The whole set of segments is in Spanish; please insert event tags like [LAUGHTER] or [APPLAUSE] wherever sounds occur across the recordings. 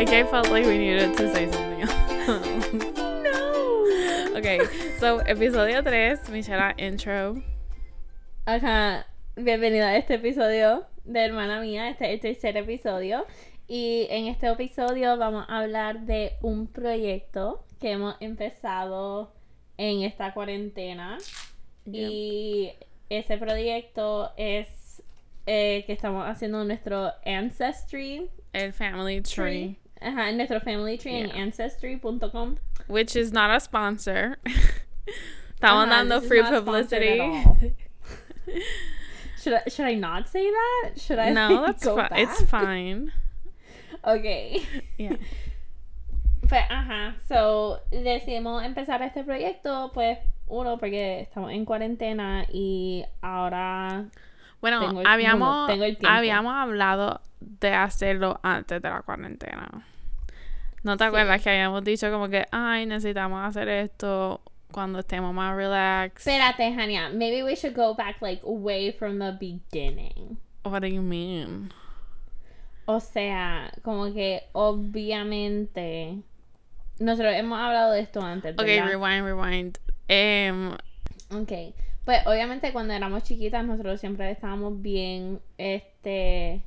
Like I felt like we needed to say something else. no. okay, so episodio 3, Michelle intro. Ajá, bienvenida a este episodio de Hermana Mía, este es el tercer episodio. Y en este episodio vamos a hablar de un proyecto que hemos empezado en esta cuarentena. Y ese proyecto es eh, que estamos haciendo nuestro Ancestry El family tree. Ajá, nuestro family tree en Yeah. ancestry.com. Which is not a sponsor. [LAUGHS] Estamos Ajá, dando free publicity. [LAUGHS] Should I, should I not say that? Should I no, [LAUGHS] that's go fine. It's fine. Okay. Yeah. Pues, ajá, so decidimos empezar este proyecto, pues, uno, porque estamos en cuarentena y ahora Bueno, Tengo el- habíamos, bueno, tengo el habíamos hablado de hacerlo antes de la cuarentena. ¿No te Sí. acuerdas que habíamos dicho como que, ay, necesitamos hacer esto cuando estemos más relax? Espérate, Hania, maybe we should go back, like, way from the beginning. What do you mean? O sea, como que obviamente nosotros hemos hablado de esto antes, Ok, ¿verdad? rewind, rewind. Em, Ok, pues obviamente cuando éramos chiquitas nosotros siempre estábamos bien, este,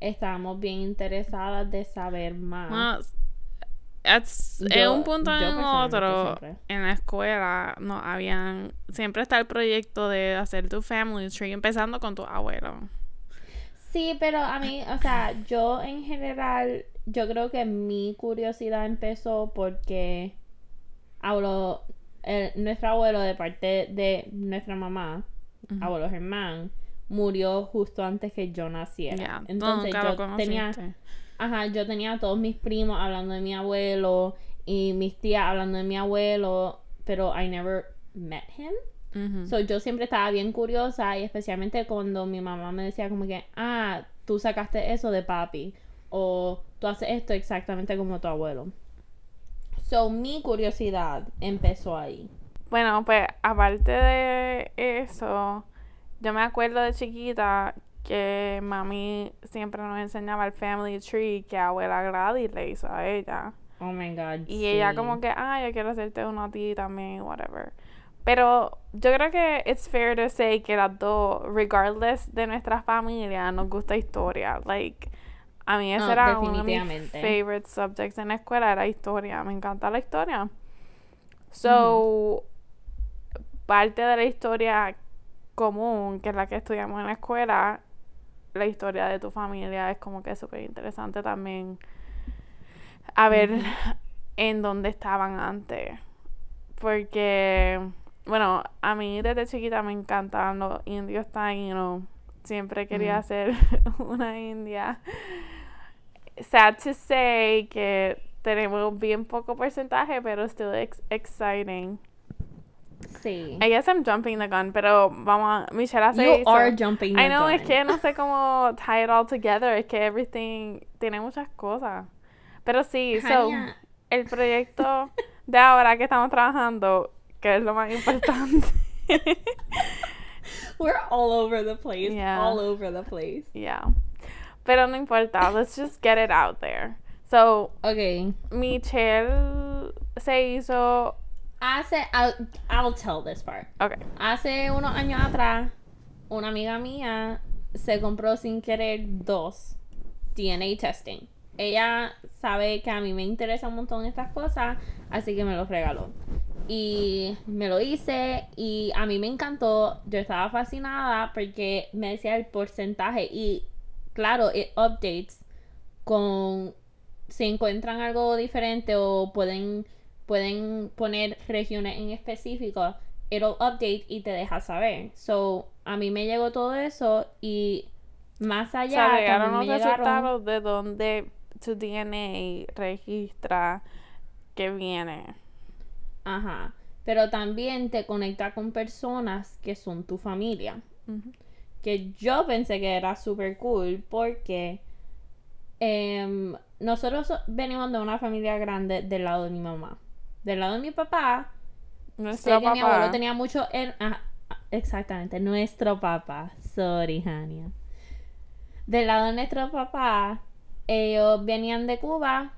estábamos bien interesadas de saber más. bueno, es- en un punto en otro, en la escuela, no habían, siempre está el proyecto de hacer tu family tree, empezando con tu abuelo. Sí, pero a mí, o sea, yo en general, yo creo que mi curiosidad empezó porque abuelo, el- nuestro abuelo de parte de nuestra mamá, Ujú. abuelo Germán, murió justo antes que yo naciera. Tú Entonces nunca lo yo tenía. Ajá, yo tenía a todos mis primos hablando de mi abuelo y mis tías hablando de mi abuelo, pero I never met him. Ujú. So, yo siempre estaba bien curiosa y especialmente cuando mi mamá me decía como que, ah, tú sacaste eso de papi o tú haces esto exactamente como tu abuelo. So, mi curiosidad empezó ahí. Bueno, pues aparte de eso, yo me acuerdo de chiquita que mami siempre nos enseñaba el family tree que abuela Gladys le hizo a ella. Oh my god. Y ella como que, ah, yo quiero hacerte uno a ti también, whatever. Pero yo creo que it's fair to say que las dos, regardless de nuestra familia, nos gusta historia. Like, a mí ese era uno de mis favorite subjects en la escuela, era historia. Me encanta la historia. So, parte de la historia común, que es la que estudiamos en la escuela, la historia de tu familia es como que súper interesante también. A ver en dónde estaban antes. Porque, bueno, a mí desde chiquita me encantan los indios taínos. Siempre quería ser [LAUGHS] una india. Sad to say que tenemos bien poco porcentaje, pero still ex- exciting. Sí. I guess I'm jumping the gun, pero vamos a... Michelle hace You eso. are jumping the I know, es gun. que no sé cómo tie it all together. Es que everything tiene muchas cosas. Pero sí, so, el proyecto de ahora que estamos trabajando, que es lo más importante. [LAUGHS] We're all over the place. Yeah. All over the place. yeah. Pero no importa, let's just get it out there. So, Okay. Michelle se hizo. Hace, I'll, I'll tell this part. Ok. Hace unos años atrás, una amiga mía se compró sin querer dos DNA testing. Ella sabe que a mí me interesa un montón estas cosas, así que me los regaló. Y me lo hice y a mí me encantó. Yo estaba fascinada porque me decía el porcentaje y claro, it updates con si encuentran algo diferente o pueden pueden poner regiones en específico, it'll update y te deja saber. So, a mí me llegó todo eso y más O allá sea, llegaron también los me resultados de donde tu DNA registra que viene. Ajá. Pero también te conecta con personas que son tu familia. Que yo pensé que era súper cool porque em, nosotros so- venimos de una familia grande del lado de mi mamá. Del lado de mi papá, Nuestro sé que mi abuelo tenía mucho... her- ajá, exactamente, nuestro papá. Sorry, Hania. Del lado de nuestro papá, ellos venían de Cuba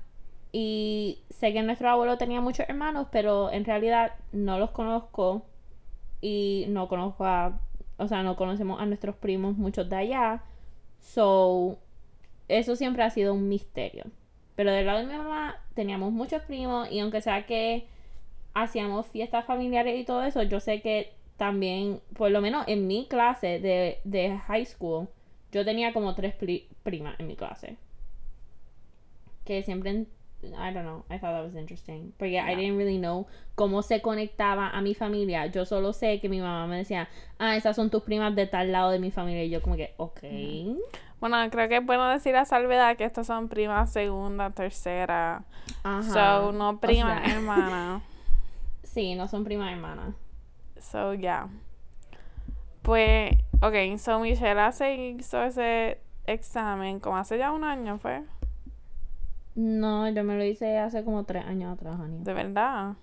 y sé que nuestro abuelo tenía muchos hermanos, pero en realidad no los conozco y no conozco a, o sea, no conocemos a nuestros primos muchos de allá. So, eso siempre ha sido un misterio. Pero del lado de mi mamá teníamos muchos primos y aunque sea que hacíamos fiestas familiares y todo eso, yo sé que también, por lo menos en mi clase de, de high school, yo tenía como tres primas en mi clase. Que siempre I don't know. I thought that was interesting. Porque yeah. I didn't really know cómo se conectaba a mi familia. Yo solo sé que mi mamá me decía, ah, esas son tus primas de tal lado de mi familia. Y yo como que, ok. Bueno, creo que es bueno decir a salvedad que estas son primas segunda, tercera. Ajá. So, no prima hermana. [LAUGHS] sí, no son prima hermana. So, yeah. Pues, ok, so Michelle se hizo ese examen como hace ya un año, ¿fue? No, yo me lo hice hace como tres años atrás, Ani. ¿De verdad?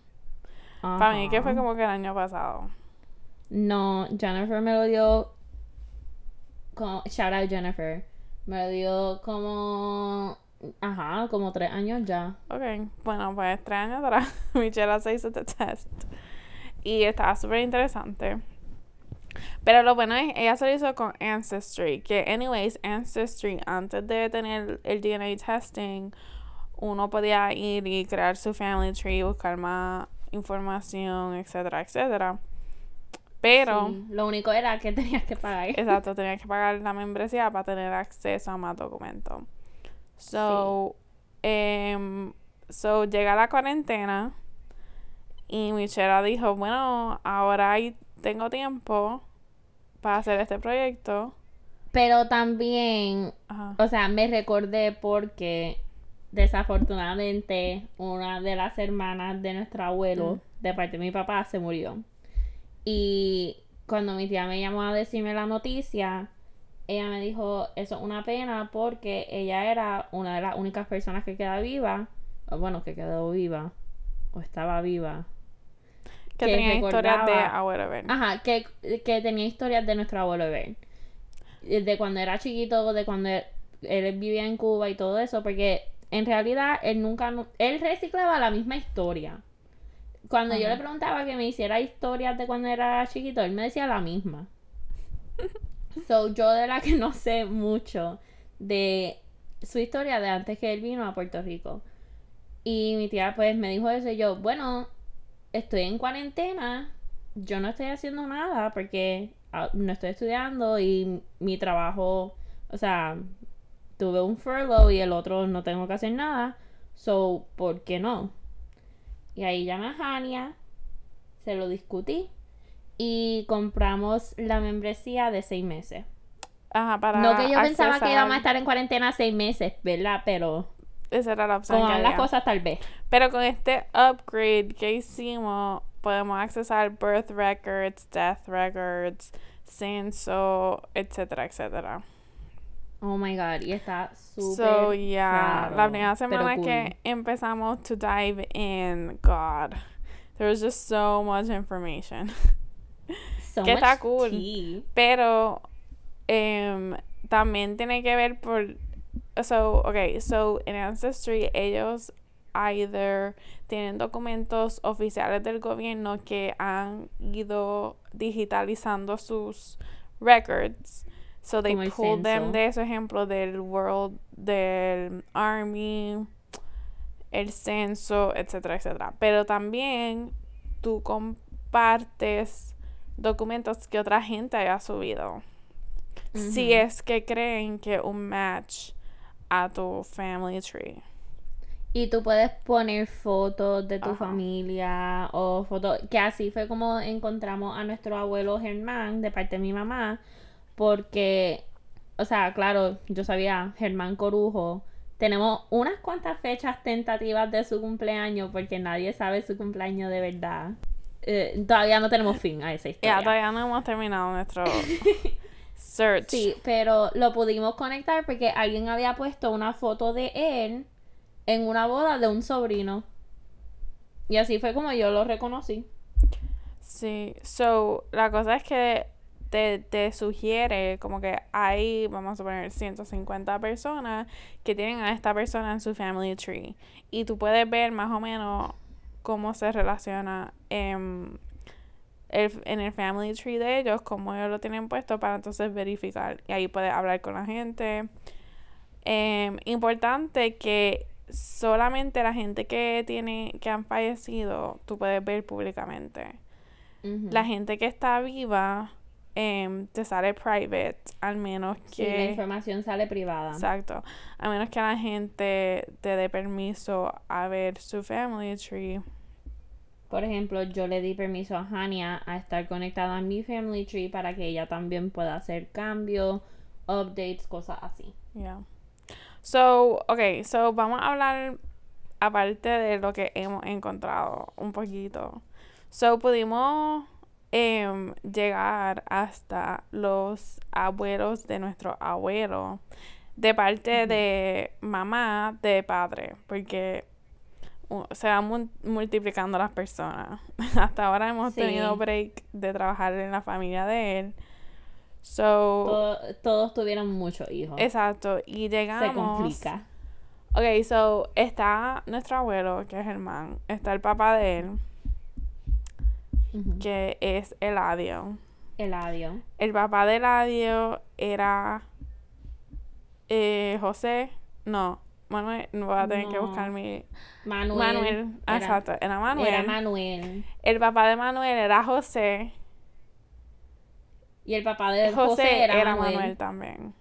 Para mí que fue como que el año pasado. No, Jennifer me lo dio como, shout out Jennifer. Me lo dio como Ajá, como tres años ya. Ok, bueno, pues tres años atrás [LAUGHS] Michelle se hizo este test. Y estaba súper interesante. Pero lo bueno es, ella se lo hizo con Ancestry. Que, anyways, Ancestry, antes de tener el DNA testing, uno podía ir y crear su family tree, buscar más información, etcétera, etcétera. Pero. lo único era que tenías que pagar. [LAUGHS] Exacto, tenías que pagar la membresía para tener acceso a más documentos. So, em, so llega la cuarentena y Michelle dijo: Bueno, ahora tengo tiempo para hacer este proyecto. Pero también, o sea, me recordé porque desafortunadamente una de las hermanas de nuestro abuelo, mm. de parte de mi papá, se murió. Y cuando mi tía me llamó a decirme la noticia, ella me dijo, eso es una pena porque ella era una de las únicas personas que queda viva, o bueno, que quedó viva, o estaba viva. Que, tenía historias de abuelo ver. Ajá, que, que tenía historias de nuestro abuelo ver. De cuando era chiquito, de cuando él vivía en Cuba y todo eso, porque en realidad él nunca, él reciclaba la misma historia. Cuando yo le preguntaba que me hiciera historias de cuando era chiquito, él me decía la misma. [LAUGHS] so, yo de la que no sé mucho de su historia de antes que él vino a Puerto Rico. Y mi tía pues me dijo eso y yo, bueno, estoy en cuarentena, yo no estoy haciendo nada porque ah, no estoy estudiando y mi trabajo, o sea, tuve un furlough y el otro no tengo que hacer nada. So, ¿por qué no? Y ahí llamé a Hania, se lo discutí y compramos la membresía de seis meses. Ajá, para. No que yo pensaba que íbamos a estar en cuarentena seis meses, ¿verdad? Pero. Esa era la opción. Con las cosas, tal vez. Pero con este upgrade que hicimos, podemos accesar birth records, death records, censo, etcétera, etcétera. Oh my god, y está súper. So, yeah, la primera semana que empezamos to dive in, God, there was just so much information. So que está cool. Pero um, también tiene que ver por. So, okay, so in Ancestry, ellos either tienen documentos oficiales del gobierno que han ido digitalizando sus records So they pulled them de ese ejemplo del World, del Army, el censo, etcétera, etcétera. Pero también tú compartes documentos que otra gente haya subido. Si es que creen que un match a tu family tree. Y tú puedes poner fotos de tu familia o fotos, que así fue como encontramos a nuestro abuelo Germán de parte de mi mamá porque, o sea, claro, yo sabía Germán Corujo. Tenemos unas cuantas fechas tentativas de su cumpleaños porque nadie sabe su cumpleaños de verdad. Eh, todavía no tenemos fin a esa historia. Ya, todavía no hemos terminado nuestro [LAUGHS] search. Sí, pero lo pudimos conectar porque alguien había puesto una foto de él en una boda de un sobrino. Y así fue como yo lo reconocí. Sí, so, la cosa es que te, te sugiere como que hay, vamos a poner, 150 personas que tienen a esta persona en su family tree. Y tú puedes ver más o menos cómo se relaciona en el, en el family tree de ellos, cómo ellos lo tienen puesto para entonces verificar. Y ahí puedes hablar con la gente. Em, importante que solamente la gente que tiene, que han fallecido, tú puedes ver públicamente. La gente que está viva em, te sale private, al menos que... Sí, la información sale privada. Exacto. A menos que la gente te dé permiso a ver su family tree. Por ejemplo, yo le di permiso a Hania a estar conectada a mi family tree para que ella también pueda hacer cambios, updates, cosas así. Yeah. So, okay, so vamos a hablar aparte de lo que hemos encontrado un poquito. So, pudimos em, llegar hasta los abuelos de nuestro abuelo, de parte de mamá, de padre, porque se van multiplicando las personas. [LAUGHS] hasta ahora hemos tenido break de trabajar en la familia de él. So, todos tuvieron muchos hijos. Exacto. Y llegamos. Se complica. Ok, so está nuestro abuelo, que es Germán. Está el papá de él, que es Eladio. Eladio. El papá de Eladio era eh, José. No, Manuel. No voy a tener que buscar mi. Manuel. Manuel. Exacto, era Manuel. Era Manuel. El papá de Manuel era José. Y el papá de José, era, Manuel. también.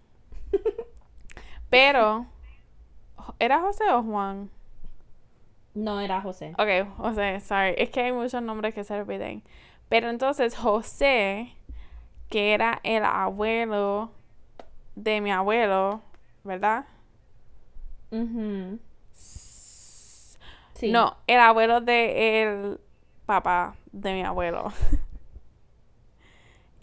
[LAUGHS] Pero, ¿era José o Juan? No, era José. Ok, José, sorry. Es que hay muchos nombres que se repiten. Pero entonces José, que era el abuelo de mi abuelo, ¿verdad? sí. No, el abuelo de el papá de mi abuelo. [LAUGHS]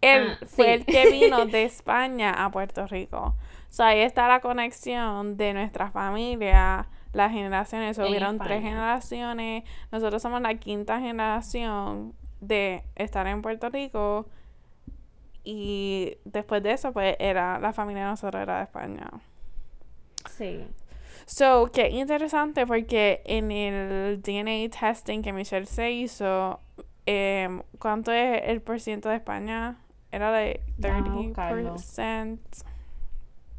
Él ah, fue el que vino [LAUGHS] de España a Puerto Rico. O sea, ahí está la conexión de nuestra familia, las generaciones. Hubieron tres generaciones. Nosotros somos la quinta generación de estar en Puerto Rico. Y después de eso, pues era la familia de nosotros era de España. Sí. So, qué interesante porque en el DNA testing que Michelle se hizo, eh, ¿cuánto es el por ciento de España? Era de 30%.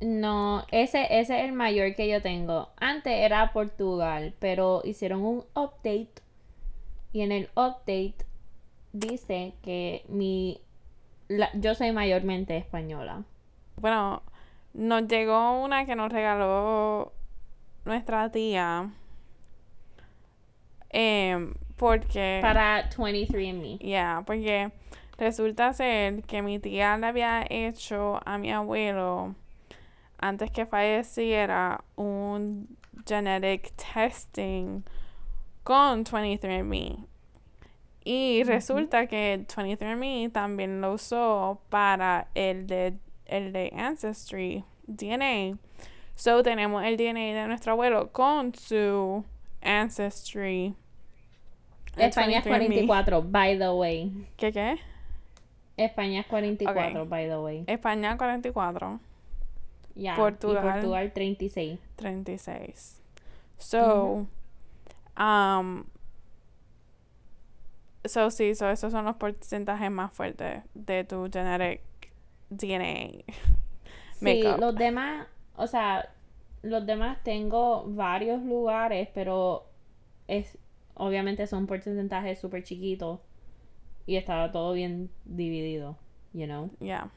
No, ese, ese es el mayor que yo tengo. Antes era Portugal, pero hicieron un update. Y en el update dice que mi yo soy mayormente española. Bueno, nos llegó una que nos regaló nuestra tía. Eh, porque. Para 23andMe. Yeah, porque Resulta ser que mi tía le había hecho a mi abuelo, antes que falleciera, un genetic testing con 23andMe. Y resulta que 23andMe también lo usó para el de, el de Ancestry DNA. So tenemos el DNA de nuestro abuelo con su Ancestry. España es 44, by the way. ¿Qué qué? España es 44, by the way. España 44. Ya. Portugal, y Portugal 36. 36. So, um, so sí, so esos son los porcentajes más fuertes de tu genetic DNA. Sí, los demás, o sea, los demás tengo varios lugares, pero es obviamente son porcentajes súper chiquitos y estaba todo bien dividido, you know. Yeah.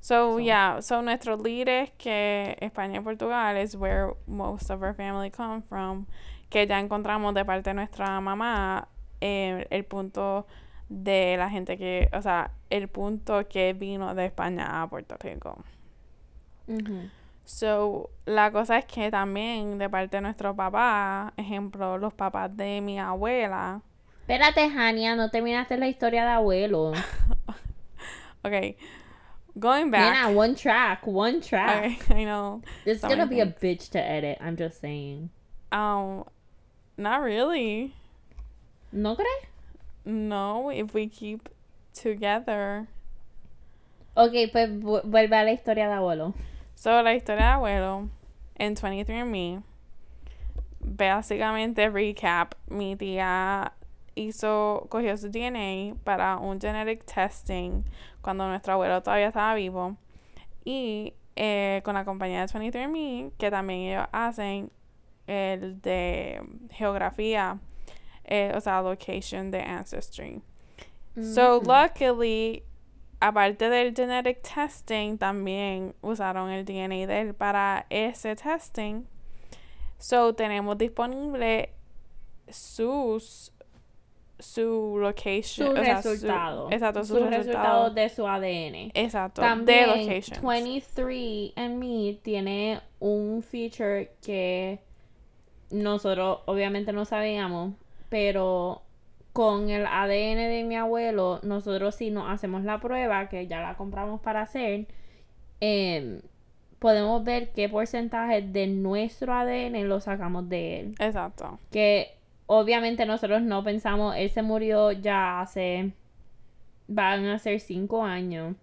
So, yeah, so nuestro lead es que España y Portugal es where most of our family come from, que ya encontramos de parte de nuestra mamá eh, el punto de la gente que, o sea, el punto que vino de España a Puerto Rico. So, la cosa es que también de parte de nuestro papá, ejemplo, los papás de mi abuela, Espérate, Hania, no terminaste la historia de abuelo. [LAUGHS] okay. Going back. Nena, one track, one track. Okay, [LAUGHS] I know. It's gonna be a bitch to edit, I'm just saying. Um, not really. ¿No crees? No, if we keep together. Ok, pues vu- vuelve a la historia de abuelo. So, la historia de abuelo en 23andMe, básicamente, recap, mi tía hizo, cogió su DNA para un genetic testing cuando nuestro abuelo todavía estaba vivo. Y eh, con la compañía de 23andMe, que también ellos hacen el de geografía, eh, o sea, location de Ancestry. So, Mm. luckily, aparte del genetic testing, también usaron el DNA de él para ese testing. So, tenemos disponible sus su location, su o sea, resultado. exacto, sus Sus resultados resultados. de su ADN. Exacto, de También locations. 23andMe tiene un feature que nosotros obviamente no sabíamos, pero con el ADN de mi abuelo, nosotros si nos hacemos la prueba, que ya la compramos para hacer, em, podemos ver qué porcentaje de nuestro ADN lo sacamos de él. Exacto. Que obviamente nosotros no pensamos, él se murió ya hace, van a ser cinco años.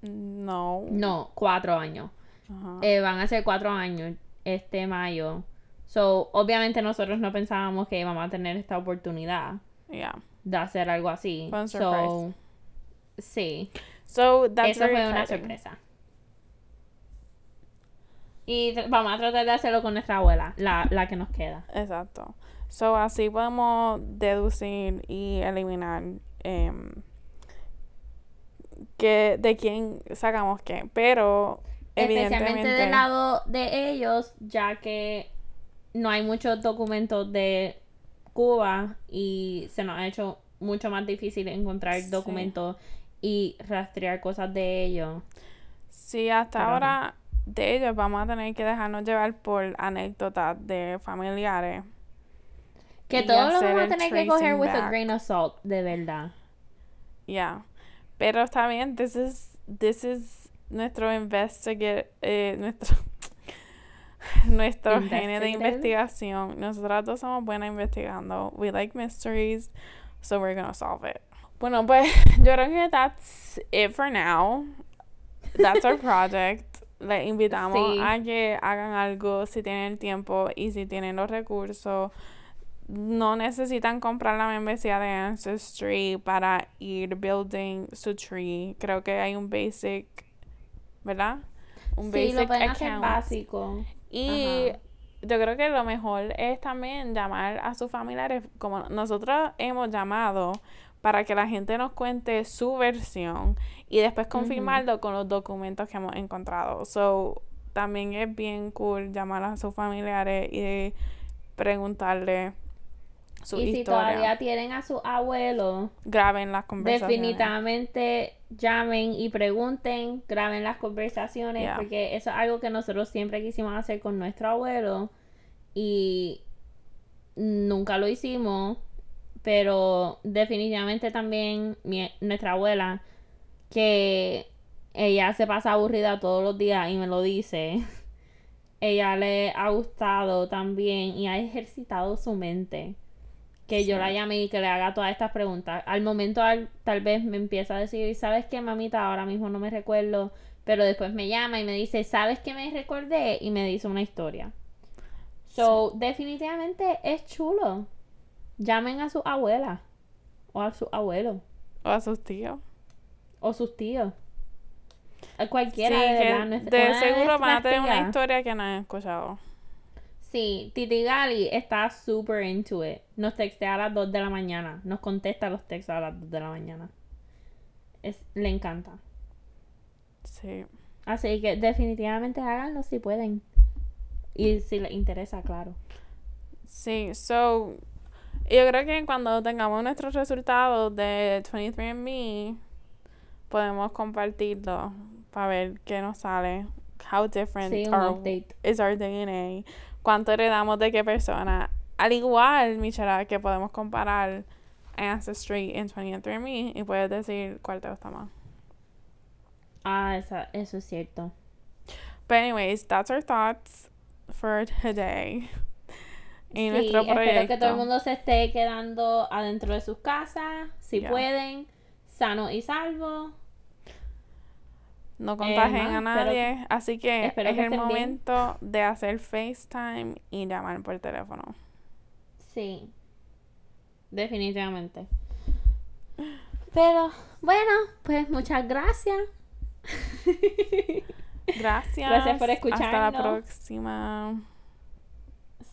No. No, cuatro años. Ajá. Eh, van a ser cuatro años este mayo. So, obviamente nosotros no pensábamos que íbamos a tener esta oportunidad yeah. de hacer algo así. So, sí, So, that's eso fue una sorpresa. Y vamos a tratar de hacerlo con nuestra abuela, la, la que nos queda. Exacto. So, así podemos deducir y eliminar em, que, de quién sacamos qué. Pero, Especialmente evidentemente. del lado de ellos, ya que no hay muchos documentos de Cuba y se nos ha hecho mucho más difícil encontrar Sí. documentos y rastrear cosas de ellos. Sí, hasta Pero, ahora de ellos vamos a tener que dejarnos llevar por anécdotas de familiares. Que todos lo hacer vamos a tener que coger with a back. grain of salt, de verdad. Ya. Pero está bien, this is, this is nuestro investigate, eh, nuestro, [LAUGHS] nuestro gene de investigación. Nosotras dos somos buenas investigando. We like mysteries, so we're gonna solve it. Bueno, pues [LAUGHS] yo creo que that's it for now. That's our [LAUGHS] project. Les invitamos Sí. a que hagan algo si tienen el tiempo y si tienen los recursos. No necesitan comprar la membresía de Ancestry para ir building su tree. Creo que hay un basic, ¿verdad? Un Sí, lo basic pueden hacer account. básico. Y Ajá. yo creo que lo mejor es también llamar a sus familiares, como nosotros hemos llamado, para que la gente nos cuente su versión y después confirmarlo con los documentos que hemos encontrado. So, también es bien cool llamar a sus familiares y preguntarle su y si todavía tienen a su abuelo, Graben las conversaciones. definitivamente llamen y pregunten, graben las conversaciones, Yeah. porque eso es algo que nosotros siempre quisimos hacer con nuestro abuelo y nunca lo hicimos, pero definitivamente también mi- nuestra abuela, que ella se pasa aburrida todos los días y me lo dice, [LAUGHS] ella le ha gustado también y ha ejercitado su mente. Que yo la llame y que le haga todas estas preguntas. Al momento al- tal vez me empieza a decir, ¿sabes qué, mamita? Ahora mismo no me recuerdo. Pero después me llama y me dice, ¿sabes qué me recordé? Y me dice una historia. So, definitivamente es chulo. Llamen a su abuela. O a su abuelo. O a sus tíos. O sus tíos. A cualquiera, sí, de de seguro van a tener una historia que no han escuchado. Sí, Titi Gali está super into it. Nos textea a las 2 de la mañana. Nos contesta los textos a las 2 de la mañana. Es, le encanta. Sí. Así que definitivamente háganlo si pueden. Y si les interesa, claro. Sí, so, yo creo que cuando tengamos nuestros resultados de 23andMe, podemos compartirlo para ver qué nos sale. How different Sí, our- is our DNA. Cuánto heredamos de qué persona. Al igual, Michelle, que podemos comparar Ancestry en 23andMe y puedes decir cuál te gusta más. Ah, esa, eso es cierto. But anyways, that's our thoughts for today. Y Sí, nuestro espero que todo el proyecto. mundo se esté quedando adentro de sus casas, si Yeah. pueden, sano y salvo. no contagien Eh, a nadie. Así que es que el bien. momento de hacer FaceTime y llamar por teléfono. Sí. Definitivamente. Pero, bueno, pues muchas gracias. [LAUGHS] Gracias. Gracias por Hasta la escucharnos. próxima.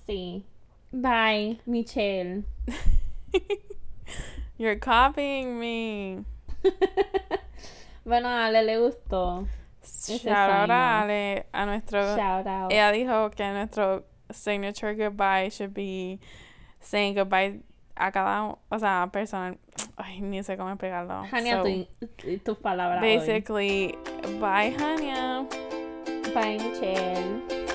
Sí. Bye, Michelle. [LAUGHS] You're copying me. [LAUGHS] Bueno, a Ale le gustó. Shout out a. Ale, a nuestro. Shout out. Ella dijo que nuestro signature goodbye should be saying goodbye a cada, o sea, persona. Ay, ni sé cómo explicarlo. Hania, So, tu- tus palabras. hoy. basically, bye, Hania. Bye, Michelle.